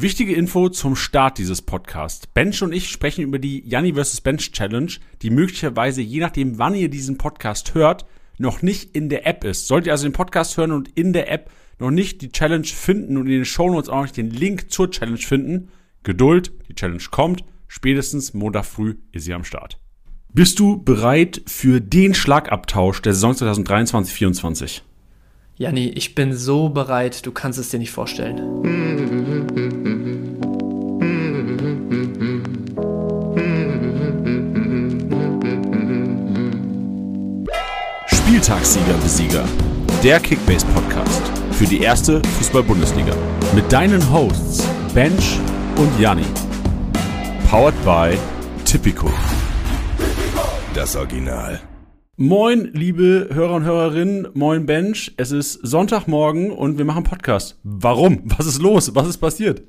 Wichtige Info zum Start dieses Podcasts. Bench und ich sprechen über die Janni vs. Bench Challenge, die möglicherweise, je nachdem, wann ihr diesen Podcast hört, noch nicht in der App ist. Solltet ihr also den Podcast hören und in der App noch nicht die Challenge finden und in den Shownotes auch noch nicht den Link zur Challenge finden, Geduld, die Challenge kommt. Spätestens Montag früh ist sie am Start. Bist du bereit für den Schlagabtausch der Saison 2023-24? Janni, ich bin so bereit, du kannst es dir nicht vorstellen. Spieltagssieger Besieger, der Kickbase Podcast für die erste Fußball-Bundesliga mit deinen Hosts Bench und Janni. Powered by Tipico. Das Original. Moin, liebe Hörer und Hörerinnen, moin Bench. Es ist Sonntagmorgen und wir machen Podcast. Warum? Was ist los? Was ist passiert?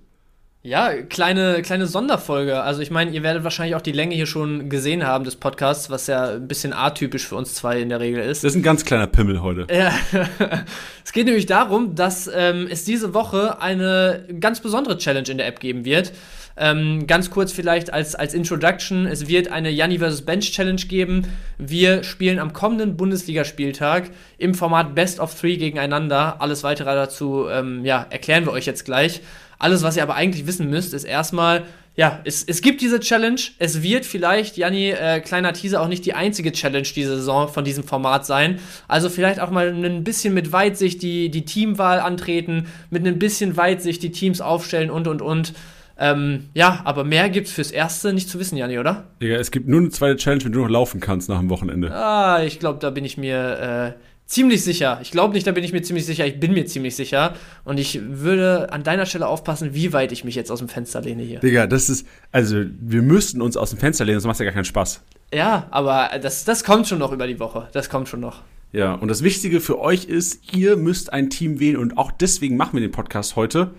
Ja, kleine, kleine Sonderfolge. Also ich meine, ihr werdet wahrscheinlich auch die Länge hier schon gesehen haben des Podcasts, was ja ein bisschen atypisch für uns zwei in der Regel ist. Das ist ein ganz kleiner Pimmel heute. Ja, es geht nämlich darum, dass ähm, es diese Woche eine ganz besondere Challenge in der App geben wird. Ähm, ganz kurz vielleicht als, als Introduction: Es wird eine Janni vs. Bench Challenge geben. Wir spielen am kommenden Bundesligaspieltag im Format Best of Three gegeneinander. Alles weitere dazu ähm, ja, erklären wir euch jetzt gleich. Alles, was ihr aber eigentlich wissen müsst, ist erstmal, ja, es, es gibt diese Challenge. Es wird vielleicht, Janni, äh, kleiner Teaser, auch nicht die einzige Challenge diese Saison von diesem Format sein. Also vielleicht auch mal ein bisschen mit Weitsicht die, die Teamwahl antreten, mit ein bisschen Weitsicht die Teams aufstellen und, und, und. Ähm, ja, aber mehr gibt's fürs Erste nicht zu wissen, Janni, oder? Digga, es gibt nur eine zweite Challenge, wenn du noch laufen kannst nach dem Wochenende. Ah, ich glaube, da bin ich mir äh, ziemlich sicher. Ich glaube nicht, da bin ich mir ziemlich sicher. Ich bin mir ziemlich sicher. Und ich würde an deiner Stelle aufpassen, wie weit ich mich jetzt aus dem Fenster lehne hier. Digga, das ist, also wir müssten uns aus dem Fenster lehnen, das macht ja gar keinen Spaß. Ja, aber das, das kommt schon noch über die Woche. Das kommt schon noch. Ja, und das Wichtige für euch ist, ihr müsst ein Team wählen und auch deswegen machen wir den Podcast heute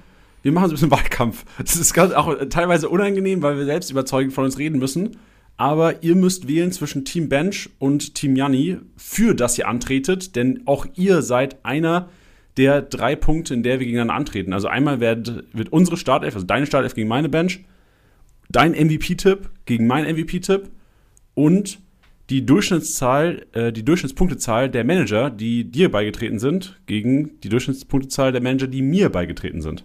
wir machen so ein bisschen Wahlkampf. Das ist auch teilweise unangenehm, weil wir selbst überzeugend von uns reden müssen. Aber ihr müsst wählen zwischen Team Bench und Team Janni, für das ihr antretet, denn auch ihr seid einer der drei Punkte, in der wir gegeneinander antreten. Also einmal wird, wird unsere Startelf, also deine Startelf gegen meine Bench, dein MVP-Tipp gegen mein MVP-Tipp und die Durchschnittszahl, äh, die Durchschnittspunktezahl der Manager, die dir beigetreten sind, gegen die Durchschnittspunktezahl der Manager, die mir beigetreten sind.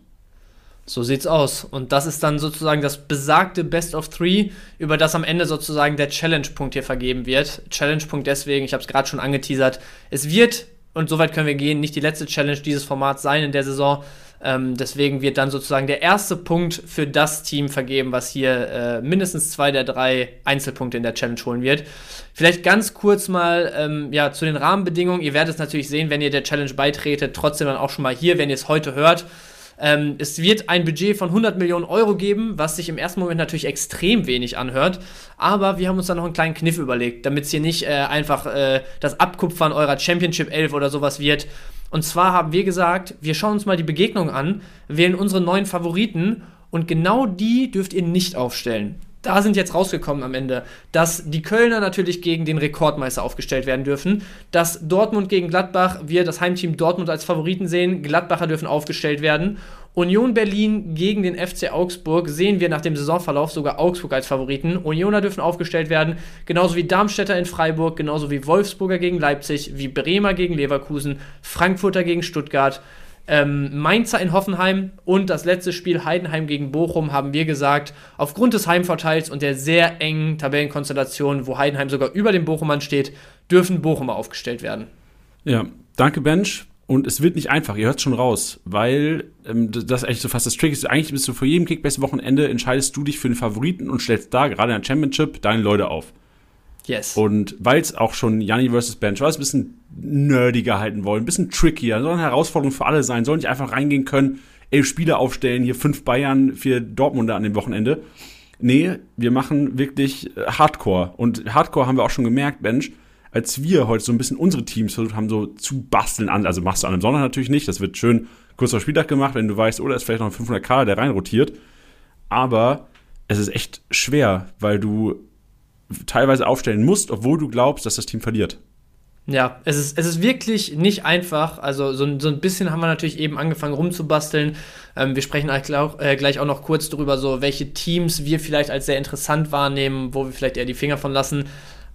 So sieht's aus. Und das ist dann sozusagen das besagte Best of Three, über das am Ende sozusagen der Challenge-Punkt hier vergeben wird. Challenge-Punkt deswegen, ich habe es gerade schon angeteasert, es wird, und soweit können wir gehen, nicht die letzte Challenge dieses Formats sein in der Saison. Ähm, deswegen wird dann sozusagen der erste Punkt für das Team vergeben, was hier äh, mindestens zwei der drei Einzelpunkte in der Challenge holen wird. Vielleicht ganz kurz mal ähm, ja, zu den Rahmenbedingungen. Ihr werdet es natürlich sehen, wenn ihr der Challenge beitretet. Trotzdem dann auch schon mal hier, wenn ihr es heute hört. Ähm, es wird ein Budget von 100 Millionen Euro geben, was sich im ersten Moment natürlich extrem wenig anhört. Aber wir haben uns da noch einen kleinen Kniff überlegt, damit es hier nicht äh, einfach äh, das Abkupfern eurer Championship 11 oder sowas wird. Und zwar haben wir gesagt, wir schauen uns mal die Begegnung an, wählen unsere neuen Favoriten und genau die dürft ihr nicht aufstellen da sind jetzt rausgekommen am Ende, dass die Kölner natürlich gegen den Rekordmeister aufgestellt werden dürfen, dass Dortmund gegen Gladbach, wir das Heimteam Dortmund als Favoriten sehen, Gladbacher dürfen aufgestellt werden. Union Berlin gegen den FC Augsburg sehen wir nach dem Saisonverlauf sogar Augsburg als Favoriten. Unioner dürfen aufgestellt werden, genauso wie Darmstädter in Freiburg, genauso wie Wolfsburger gegen Leipzig, wie Bremer gegen Leverkusen, Frankfurter gegen Stuttgart, ähm, Mainzer in Hoffenheim und das letzte Spiel Heidenheim gegen Bochum haben wir gesagt, aufgrund des Heimvorteils und der sehr engen Tabellenkonstellation, wo Heidenheim sogar über dem Bochumern steht, dürfen Bochumer aufgestellt werden. Ja, danke Bench. Und es wird nicht einfach, ihr hört es schon raus, weil ähm, das eigentlich so fast das Trick ist. Eigentlich bist du vor jedem Kickbase-Wochenende entscheidest du dich für den Favoriten und stellst da, gerade in der Championship, deine Leute auf. Yes. Und weil es auch schon Janni vs. Bench es ein bisschen nerdiger halten wollen, ein bisschen trickier, soll eine Herausforderung für alle sein, soll nicht einfach reingehen können, elf Spieler aufstellen, hier fünf Bayern, vier Dortmunder an dem Wochenende. Nee, wir machen wirklich äh, Hardcore. Und Hardcore haben wir auch schon gemerkt, Bench, als wir heute so ein bisschen unsere Teams versucht haben, so zu basteln an, also machst du an einem Sonntag natürlich nicht, das wird schön kurz vor Spieltag gemacht, wenn du weißt, oder oh, ist vielleicht noch ein 500k, der reinrotiert. Aber es ist echt schwer, weil du teilweise aufstellen musst, obwohl du glaubst, dass das Team verliert. Ja, es ist, es ist wirklich nicht einfach. Also so, so ein bisschen haben wir natürlich eben angefangen rumzubasteln. Ähm, wir sprechen auch, äh, gleich auch noch kurz darüber, so welche Teams wir vielleicht als sehr interessant wahrnehmen, wo wir vielleicht eher die Finger von lassen.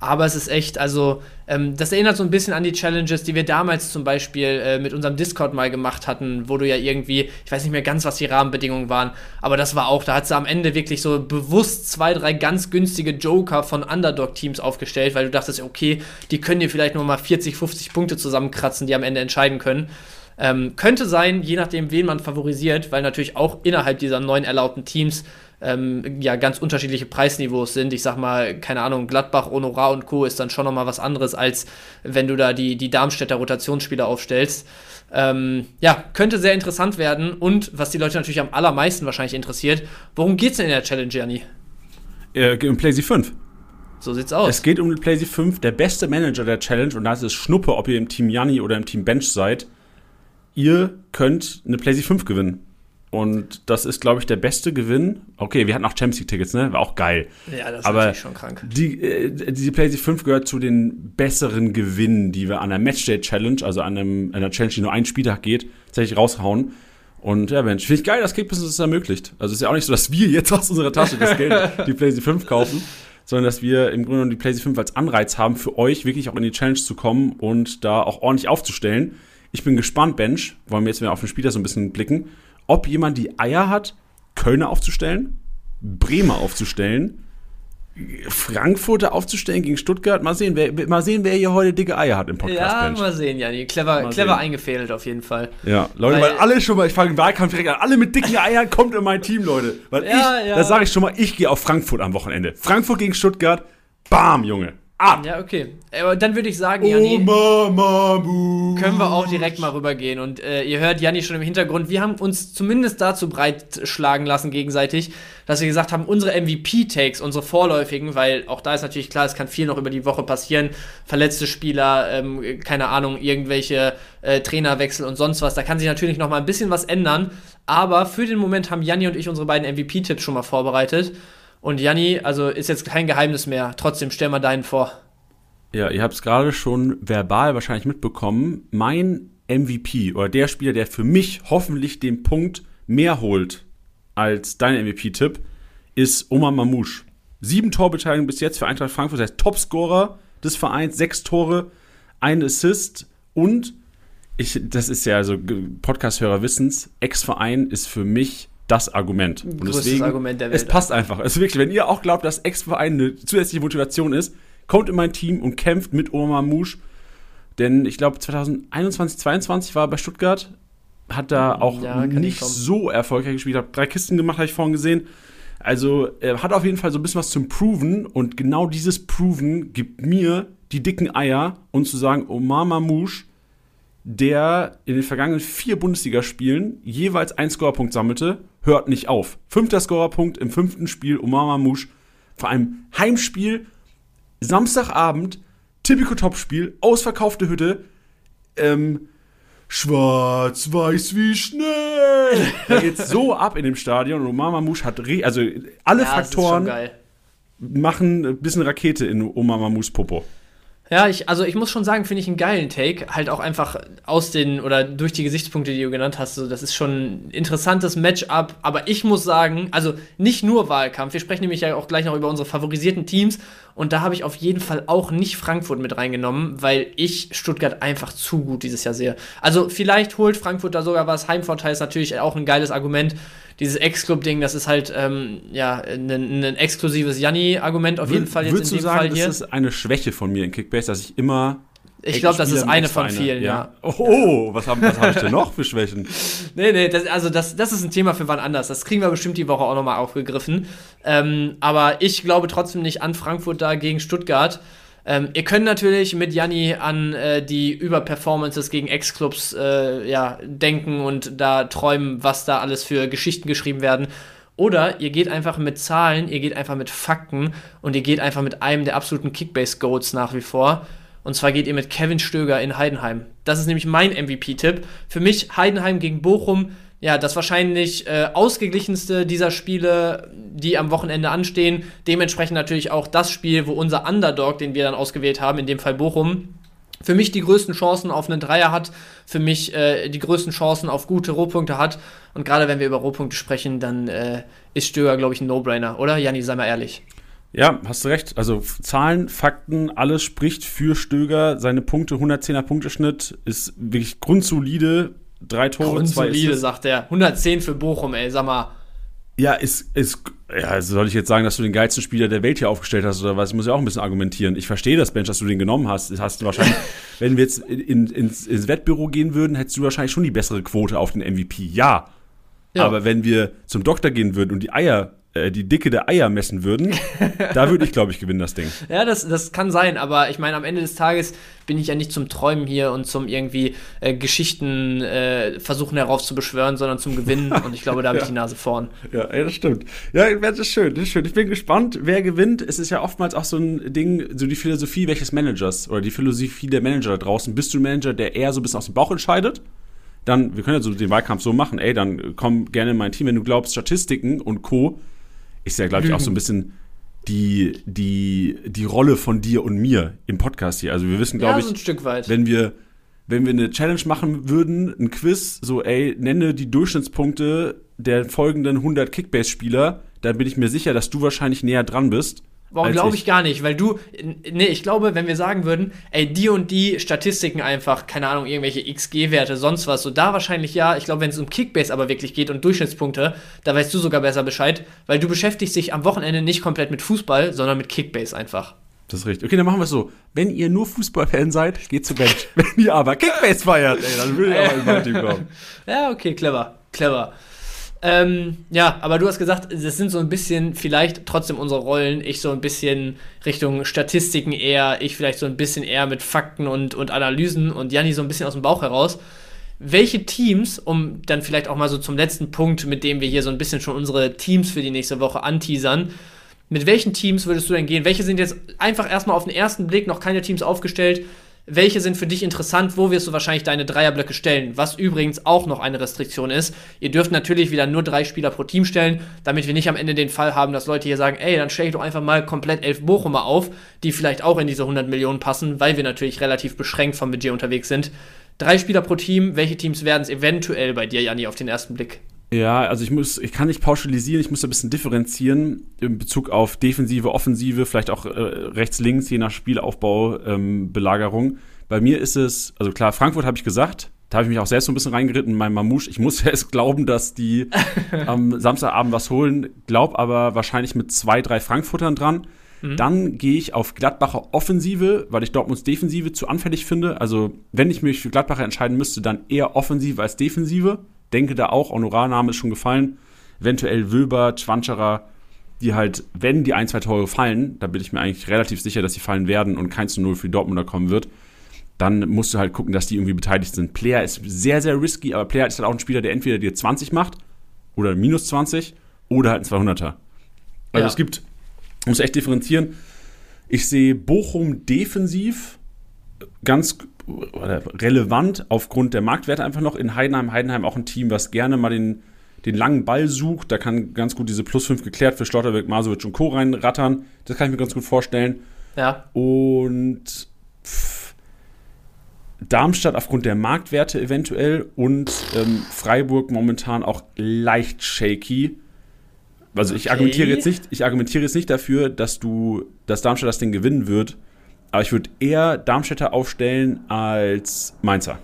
Aber es ist echt, also, ähm, das erinnert so ein bisschen an die Challenges, die wir damals zum Beispiel äh, mit unserem Discord mal gemacht hatten, wo du ja irgendwie, ich weiß nicht mehr ganz, was die Rahmenbedingungen waren, aber das war auch, da hat sie am Ende wirklich so bewusst zwei, drei ganz günstige Joker von Underdog-Teams aufgestellt, weil du dachtest, okay, die können dir vielleicht nur mal 40, 50 Punkte zusammenkratzen, die am Ende entscheiden können. Ähm, könnte sein, je nachdem, wen man favorisiert, weil natürlich auch innerhalb dieser neun erlaubten Teams ähm, ja ganz unterschiedliche Preisniveaus sind. Ich sag mal, keine Ahnung, Gladbach, Honorar und Co. ist dann schon nochmal was anderes, als wenn du da die, die Darmstädter Rotationsspieler aufstellst. Ähm, ja, könnte sehr interessant werden. Und was die Leute natürlich am allermeisten wahrscheinlich interessiert, worum geht's denn in der Challenge, Janni? Äh, um PlayStation 5. So sieht's aus. Es geht um PlayStation 5, der beste Manager der Challenge, und da ist es Schnuppe, ob ihr im Team Janni oder im Team Bench seid. Ihr könnt eine PlayStation 5 gewinnen. Und das ist, glaube ich, der beste Gewinn. Okay, wir hatten auch Champions League-Tickets, ne? War auch geil. Ja, das ist Aber natürlich schon krank. Die, äh, diese PlayStation 5 gehört zu den besseren Gewinnen, die wir an der Matchday-Challenge, also an, einem, einer Challenge, die nur einen Spieltag geht, tatsächlich raushauen. Und ja, Mensch, finde ich geil, dass Kickbusiness das ermöglicht. Also es ist ja auch nicht so, dass wir jetzt aus unserer Tasche das Geld die PlayStation 5 kaufen, sondern dass wir im Grunde genommen die PlayStation 5 als Anreiz haben, für euch wirklich auch in die Challenge zu kommen und da auch ordentlich aufzustellen. Ich bin gespannt, Bench, wollen wir jetzt wieder auf den Spieler so ein bisschen blicken ob jemand die Eier hat, Kölner aufzustellen, Bremer aufzustellen, Frankfurter aufzustellen gegen Stuttgart. Mal sehen, wer, mal sehen, wer hier heute dicke Eier hat im Podcast. Ja, Bench. mal sehen, Janni. Clever, Mal clever sehen. eingefädelt auf jeden Fall. Ja, Leute, weil, Weil- alle schon mal, ich fange den Wahlkampf direkt an, alle mit dicken Eiern kommt in mein Team, Leute. Weil Ja, ich, ja. da sage ich schon mal, ich gehe auf Frankfurt am Wochenende. Frankfurt gegen Stuttgart, bam, Junge, ab. Ja, okay. Aber dann würde ich sagen, Janni. Bu. können wir auch direkt mal rübergehen. Und äh, ihr hört Janni schon im Hintergrund, wir haben uns zumindest dazu breitschlagen lassen gegenseitig, dass wir gesagt haben, unsere MVP-Takes, unsere vorläufigen, weil auch da ist natürlich klar, es kann viel noch über die Woche passieren, verletzte Spieler, ähm, keine Ahnung, irgendwelche äh, Trainerwechsel und sonst was, da kann sich natürlich noch mal ein bisschen was ändern, aber für den Moment haben Janni und ich unsere beiden MVP-Tipps schon mal vorbereitet. Und Janni, also ist jetzt kein Geheimnis mehr, trotzdem stell mal deinen vor. Ja, ihr habt es gerade schon verbal wahrscheinlich mitbekommen. Mein MVP oder der Spieler, der für mich hoffentlich den Punkt mehr holt als dein MVP-Tipp, ist Omar Mamouche. Sieben Torbeteiligungen bis jetzt für Eintracht Frankfurt, das heißt Topscorer des Vereins, sechs Tore, ein Assist und ich, das ist ja also Podcast-Hörer wissens, Ex-Verein ist für mich das Argument. Und Größtes deswegen, Argument der es Welt. passt einfach. Also wirklich, wenn ihr auch glaubt, dass Ex-Verein eine zusätzliche Motivation ist, kommt in mein Team und kämpft mit Omar Mouche. Denn ich glaube, 2021, 2022 war er bei Stuttgart, hat da auch Ja, nicht so erfolgreich gespielt. Hat drei Kisten gemacht, habe ich vorhin gesehen. Also er hat auf jeden Fall so ein bisschen was zum Proven und genau dieses Proven gibt mir die dicken Eier und zu sagen, Omar Mamouche, der in den vergangenen vier Bundesligaspielen jeweils einen Scorerpunkt sammelte, hört nicht auf. Fünfter Scorerpunkt im fünften Spiel, Omar Mamouche, vor einem Heimspiel, Samstagabend, Typico Topspiel, ausverkaufte Hütte, ähm, schwarz-weiß wie Schnee. Da geht's so ab in dem Stadion und Omar Mamouche hat, also alle Ja, Faktoren machen ein bisschen Rakete in Omar Mamouches Popo. Ja, ich, also ich muss schon sagen, finde ich einen geilen Take. Halt auch einfach aus den oder durch die Gesichtspunkte, die du genannt hast. So, das ist schon ein interessantes Matchup. Aber ich muss sagen, also nicht nur Wahlkampf. Wir sprechen nämlich ja auch gleich noch über unsere favorisierten Teams. Und da habe ich auf jeden Fall auch nicht Frankfurt mit reingenommen, weil ich Stuttgart einfach zu gut dieses Jahr sehe. Also vielleicht holt Frankfurt da sogar was. Heimvorteil ist natürlich auch ein geiles Argument. Dieses Ex-Club-Ding, das ist halt ähm, ja ein, ein exklusives Janni-Argument auf jeden Fall jetzt Würdest in du dem sagen, Fall hier. das ist eine Schwäche von mir in Kickbase, dass ich immer Ich glaube, das ist eine von vielen, ja. Oh, oh, was habe was hab ich denn noch für Schwächen? Nee, nee, das, also das, das ist ein Thema für wann anders. Das kriegen wir bestimmt die Woche auch nochmal aufgegriffen. Ähm, aber ich glaube trotzdem nicht an Frankfurt da gegen Stuttgart. Ähm, ihr könnt natürlich mit Janni an äh, die Überperformances gegen Ex-Clubs äh, ja, denken und da träumen, was da alles für Geschichten geschrieben werden. Oder ihr geht einfach mit Zahlen, ihr geht einfach mit Fakten und ihr geht einfach mit einem der absoluten Kickbase-Goats nach wie vor. Und zwar geht ihr mit Kevin Stöger in Heidenheim. Das ist nämlich mein MVP-Tipp. Für mich Heidenheim gegen Bochum, ja, das wahrscheinlich äh, ausgeglichenste dieser Spiele, die am Wochenende anstehen. Dementsprechend natürlich auch das Spiel, wo unser Underdog, den wir dann ausgewählt haben, in dem Fall Bochum, für mich die größten Chancen auf einen Dreier hat, für mich äh, die größten Chancen auf gute Rohpunkte hat. Und gerade wenn wir über Rohpunkte sprechen, dann äh, ist Stöger, glaube ich, ein No-Brainer, oder? Janni, sei mal ehrlich. Ja, hast du recht. Also Zahlen, Fakten, alles spricht für Stöger. Seine Punkte, 110er Punkteschnitt, ist wirklich grundsolide. Drei Tore, grundsolide, zwei Solide, sagt er. 110 für Bochum, ey, sag mal. Ja, ist, ist, ja, soll ich jetzt sagen, dass du den geilsten Spieler der Welt hier aufgestellt hast oder was? Ich muss ja auch ein bisschen argumentieren. Ich verstehe das, Bench, dass du den genommen hast. Das hast du wahrscheinlich, wenn wir jetzt in, ins, ins Wettbüro gehen würden, hättest du wahrscheinlich schon die bessere Quote auf den MVP. Ja. ja. Aber wenn wir zum Doktor gehen würden und die Eier äh, die Dicke der Eier messen würden, da würde ich, glaube ich, gewinnen, das Ding. Ja, das, das kann sein, aber ich meine, am Ende des Tages bin ich ja nicht zum Träumen hier und zum irgendwie äh, Geschichten äh, versuchen heraufzubeschwören, sondern zum Gewinnen und ich glaube, da habe ich ja. die Nase vorn. Ja, ja, das stimmt. Ja, das ist schön, das ist schön. Ich bin gespannt, wer gewinnt. Es ist ja oftmals auch so ein Ding, so die Philosophie welches Managers oder die Philosophie der Manager da draußen. Bist du ein Manager, der eher so ein bisschen aus dem Bauch entscheidet? Dann, wir können ja so den Wahlkampf so machen, ey, dann komm gerne in mein Team, wenn du glaubst, Statistiken und Co ist ja, glaube ich, auch so ein bisschen die, die, die Rolle von dir und mir im Podcast hier. Also wir wissen, glaube ja, so ich, wenn wir wenn wir eine Challenge machen würden, ein Quiz, so ey, nenne die Durchschnittspunkte der folgenden 100 Kickbase-Spieler, dann bin ich mir sicher, dass du wahrscheinlich näher dran bist. Warum glaube ich gar nicht? Weil du, nee, ich glaube, wenn wir sagen würden, ey, die und die Statistiken einfach, keine Ahnung, irgendwelche XG-Werte, sonst was, so da wahrscheinlich ja. Ich glaube, wenn es um Kickbase aber wirklich geht und Durchschnittspunkte, da weißt du sogar besser Bescheid, weil du beschäftigst dich am Wochenende nicht komplett mit Fußball, sondern mit Kickbase einfach. Das ist richtig. Okay, dann machen wir es so. Wenn ihr nur Fußballfan seid, geht zu Bench. wenn ihr aber Kickbase feiert, ey, dann würde ich aber in mein Team kommen. Ja, okay, clever, clever. Ähm, ja, aber du hast gesagt, das sind so ein bisschen vielleicht trotzdem unsere Rollen. Ich so ein bisschen Richtung Statistiken eher, ich vielleicht so ein bisschen eher mit Fakten und, und Analysen und Janni so ein bisschen aus dem Bauch heraus. Welche Teams, um dann vielleicht auch mal so zum letzten Punkt, mit dem wir hier so ein bisschen schon unsere Teams für die nächste Woche anteasern, mit welchen Teams würdest du denn gehen? Welche sind jetzt einfach erstmal auf den ersten Blick noch keine Teams aufgestellt? Welche sind für dich interessant, wo wirst du wahrscheinlich deine Dreierblöcke stellen, was übrigens auch noch eine Restriktion ist. Ihr dürft natürlich wieder nur drei Spieler pro Team stellen, damit wir nicht am Ende den Fall haben, dass Leute hier sagen, ey, dann stelle ich doch einfach mal komplett elf Bochumer auf, die vielleicht auch in diese 100 Millionen passen, weil wir natürlich relativ beschränkt vom Budget unterwegs sind. Drei Spieler pro Team, welche Teams werden es eventuell bei dir, Janni, auf den ersten Blick? Ja, also ich muss, ich kann nicht pauschalisieren, ich muss ein bisschen differenzieren in Bezug auf Defensive, Offensive, vielleicht auch äh, rechts, links, je nach Spielaufbau, ähm, Belagerung. Bei mir ist es, also klar, Frankfurt habe ich gesagt, da habe ich mich auch selbst so ein bisschen reingeritten, mein Mamouche. Ich muss ja erst glauben, dass die am Samstagabend was holen, glaub aber wahrscheinlich mit zwei, drei Frankfurtern dran. Mhm. Dann gehe ich auf Gladbacher Offensive, weil ich Dortmunds Defensive zu anfällig finde. Also, wenn ich mich für Gladbacher entscheiden müsste, dann eher Offensive als Defensive denke da auch, Honorarname ist schon gefallen, eventuell Wöber, Schwanscherer, die halt, wenn die ein, zwei Tore fallen, da bin ich mir eigentlich relativ sicher, dass sie fallen werden und kein zu Null für Dortmunder kommen wird, dann musst du halt gucken, dass die irgendwie beteiligt sind. Player ist sehr, sehr risky, aber Player ist halt auch ein Spieler, der entweder dir 20 macht oder minus 20 oder halt ein 200er. Also ja. es gibt, muss echt differenzieren. Ich sehe Bochum defensiv ganz relevant aufgrund der Marktwerte einfach noch in Heidenheim. Heidenheim auch ein Team, was gerne mal den, den langen Ball sucht. Da kann ganz gut diese Plus 5 geklärt für Schlotterbeck, Masovic und Co. reinrattern. Das kann ich mir ganz gut vorstellen. Ja. Und pff, Darmstadt aufgrund der Marktwerte eventuell und ähm, Freiburg momentan auch leicht shaky. Also okay. ich argumentiere jetzt nicht, ich argumentiere jetzt nicht dafür, dass du, dass Darmstadt das Ding gewinnen wird. Aber ich würde eher Darmstädter aufstellen als Mainzer.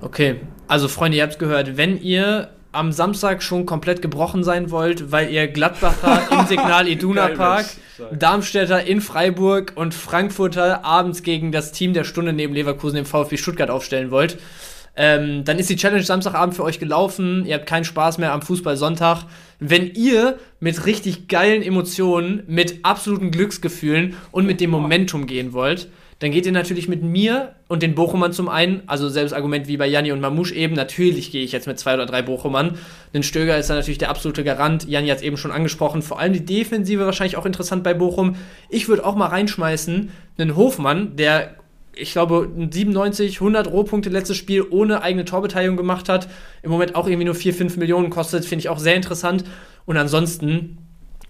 Okay, also Freunde, ihr habt es gehört. Wenn ihr am Samstag schon komplett gebrochen sein wollt, weil ihr Gladbacher im Signal Iduna Park, Darmstädter in Freiburg und Frankfurter abends gegen das Team der Stunde neben Leverkusen im VfB Stuttgart aufstellen wollt, ähm, dann ist die Challenge Samstagabend für euch gelaufen. Ihr habt keinen Spaß mehr am Fußball Sonntag. Wenn ihr mit richtig geilen Emotionen, mit absoluten Glücksgefühlen und mit dem Momentum gehen wollt, dann geht ihr natürlich mit mir und den Bochumern zum einen, also selbes Argument wie bei Janni und Mamouche eben, natürlich gehe ich jetzt mit zwei oder drei Bochumern. Denn Stöger ist da natürlich der absolute Garant. Janni hat es eben schon angesprochen, vor allem die Defensive wahrscheinlich auch interessant bei Bochum. Ich würde auch mal reinschmeißen, einen Hofmann, der ich glaube, 97, 100 Rohpunkte letztes Spiel ohne eigene Torbeteiligung gemacht hat. Im Moment auch irgendwie nur 4, 5 Millionen kostet, finde ich auch sehr interessant. Und ansonsten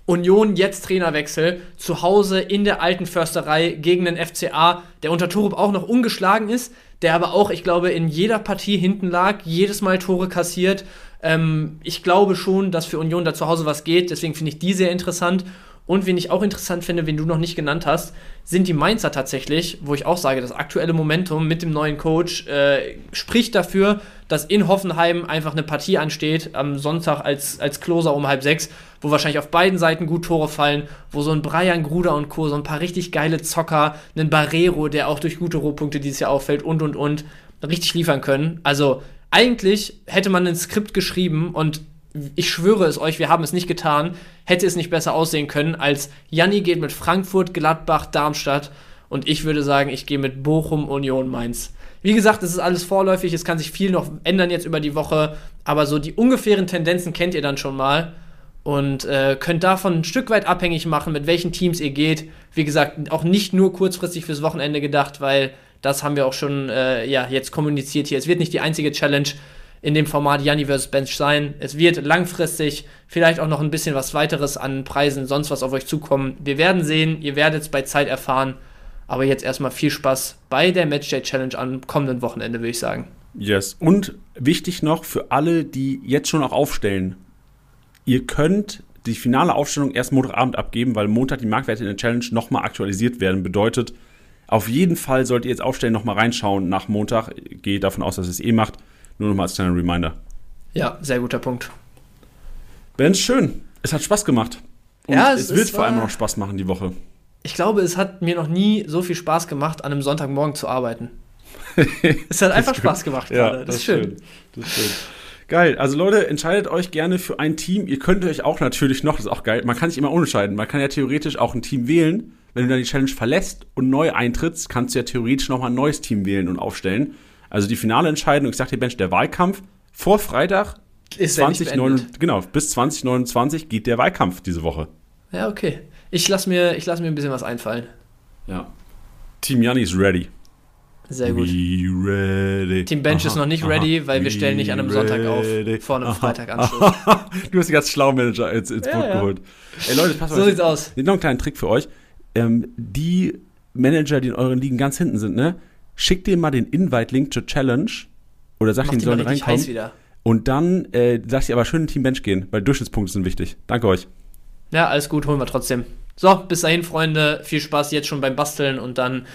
Union jetzt Trainerwechsel, zu Hause in der alten Försterei gegen den FCA, der unter Torup auch noch ungeschlagen ist, der aber auch, ich glaube, in jeder Partie hinten lag, jedes Mal Tore kassiert. Ähm, ich glaube schon, dass für Union da zu Hause was geht, deswegen finde ich die sehr interessant. Und wen ich auch interessant finde, wen du noch nicht genannt hast, sind die Mainzer tatsächlich, wo ich auch sage, das aktuelle Momentum mit dem neuen Coach äh, spricht dafür, dass in Hoffenheim einfach eine Partie ansteht, am Sonntag als, als Closer um halb sechs, wo wahrscheinlich auf beiden Seiten gut Tore fallen, wo so ein Brian Gruder und Co., so ein paar richtig geile Zocker, einen Barrero, der auch durch gute Rohpunkte dieses Jahr auffällt und und und, richtig liefern können. Also eigentlich hätte man ein Skript geschrieben und ich schwöre es euch, wir haben es nicht getan, hätte es nicht besser aussehen können, als Janni geht mit Frankfurt, Gladbach, Darmstadt und ich würde sagen, ich gehe mit Bochum, Union, Mainz. Wie gesagt, es ist alles vorläufig, es kann sich viel noch ändern jetzt über die Woche, aber so die ungefähren Tendenzen kennt ihr dann schon mal und äh, könnt davon ein Stück weit abhängig machen, mit welchen Teams ihr geht. Wie gesagt, auch nicht nur kurzfristig fürs Wochenende gedacht, weil das haben wir auch schon äh, ja, jetzt kommuniziert hier. Es wird nicht die einzige Challenge in dem Format Janni vs. Bench sein. Es wird langfristig vielleicht auch noch ein bisschen was weiteres an Preisen, sonst was auf euch zukommen. Wir werden sehen, ihr werdet es bei Zeit erfahren. Aber jetzt erstmal viel Spaß bei der Matchday Challenge am kommenden Wochenende, würde ich sagen. Yes. Und wichtig noch für alle, die jetzt schon auch aufstellen. Ihr könnt die finale Aufstellung erst Montagabend abgeben, weil Montag die Marktwerte in der Challenge nochmal aktualisiert werden. Bedeutet, auf jeden Fall solltet ihr jetzt aufstellen, nochmal reinschauen nach Montag. Gehe davon aus, dass ihr es eh macht. Nur nochmal als kleiner Reminder. Ja, sehr guter Punkt. Ben, schön. Es hat Spaß gemacht. Und ja, es, es wird vor allem noch Spaß machen die Woche. Ich glaube, es hat mir noch nie so viel Spaß gemacht, an einem Sonntagmorgen zu arbeiten. es hat einfach Spaß gemacht ja, gerade. Das, das, ist schön. schön. Das ist schön. Geil. Also Leute, entscheidet euch gerne für ein Team. Ihr könnt euch auch natürlich noch, das ist auch geil, man kann sich immer unentscheiden. Man kann ja theoretisch auch ein Team wählen. Wenn du dann die Challenge verlässt und neu eintrittst, kannst du ja theoretisch nochmal ein neues Team wählen und aufstellen. Also die finale Entscheidung, ich sag dir, Bench, der Wahlkampf vor Freitag ist 2029, genau, bis 2029 geht der Wahlkampf diese Woche. Ja, okay. Ich lasse mir, lass mir ein bisschen was einfallen. Ja. Team Janni ist ready. Sehr gut. ready. Team Bench aha, ist noch nicht ready, aha, weil wir stellen nicht an einem Sonntag auf, vor einem Freitaganschluss. du hast die ganz schlau Manager ins, ins ja, Boot ja. geholt. Ey Leute, pass mal. So sieht's aus. Noch einen kleinen Trick für euch. Ähm, die Manager, die in euren Ligen ganz hinten sind, ne? Schick dir mal den Invite-Link zur Challenge oder sag ihnen, sollen reinkommen. Wieder. Und dann äh, sag dir aber schön in Team Bench gehen, weil Durchschnittspunkte sind wichtig. Danke euch. Ja, alles gut, holen wir trotzdem. So, bis dahin, Freunde. Viel Spaß jetzt schon beim Basteln und dann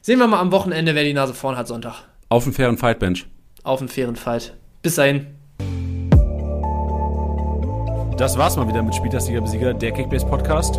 sehen wir mal am Wochenende, wer die Nase vorn hat Sonntag. Auf einen fairen Fight, Bench. Auf einen fairen Fight. Bis dahin. Das war's mal wieder mit Spieltastiger Besieger, der Kickbase Podcast.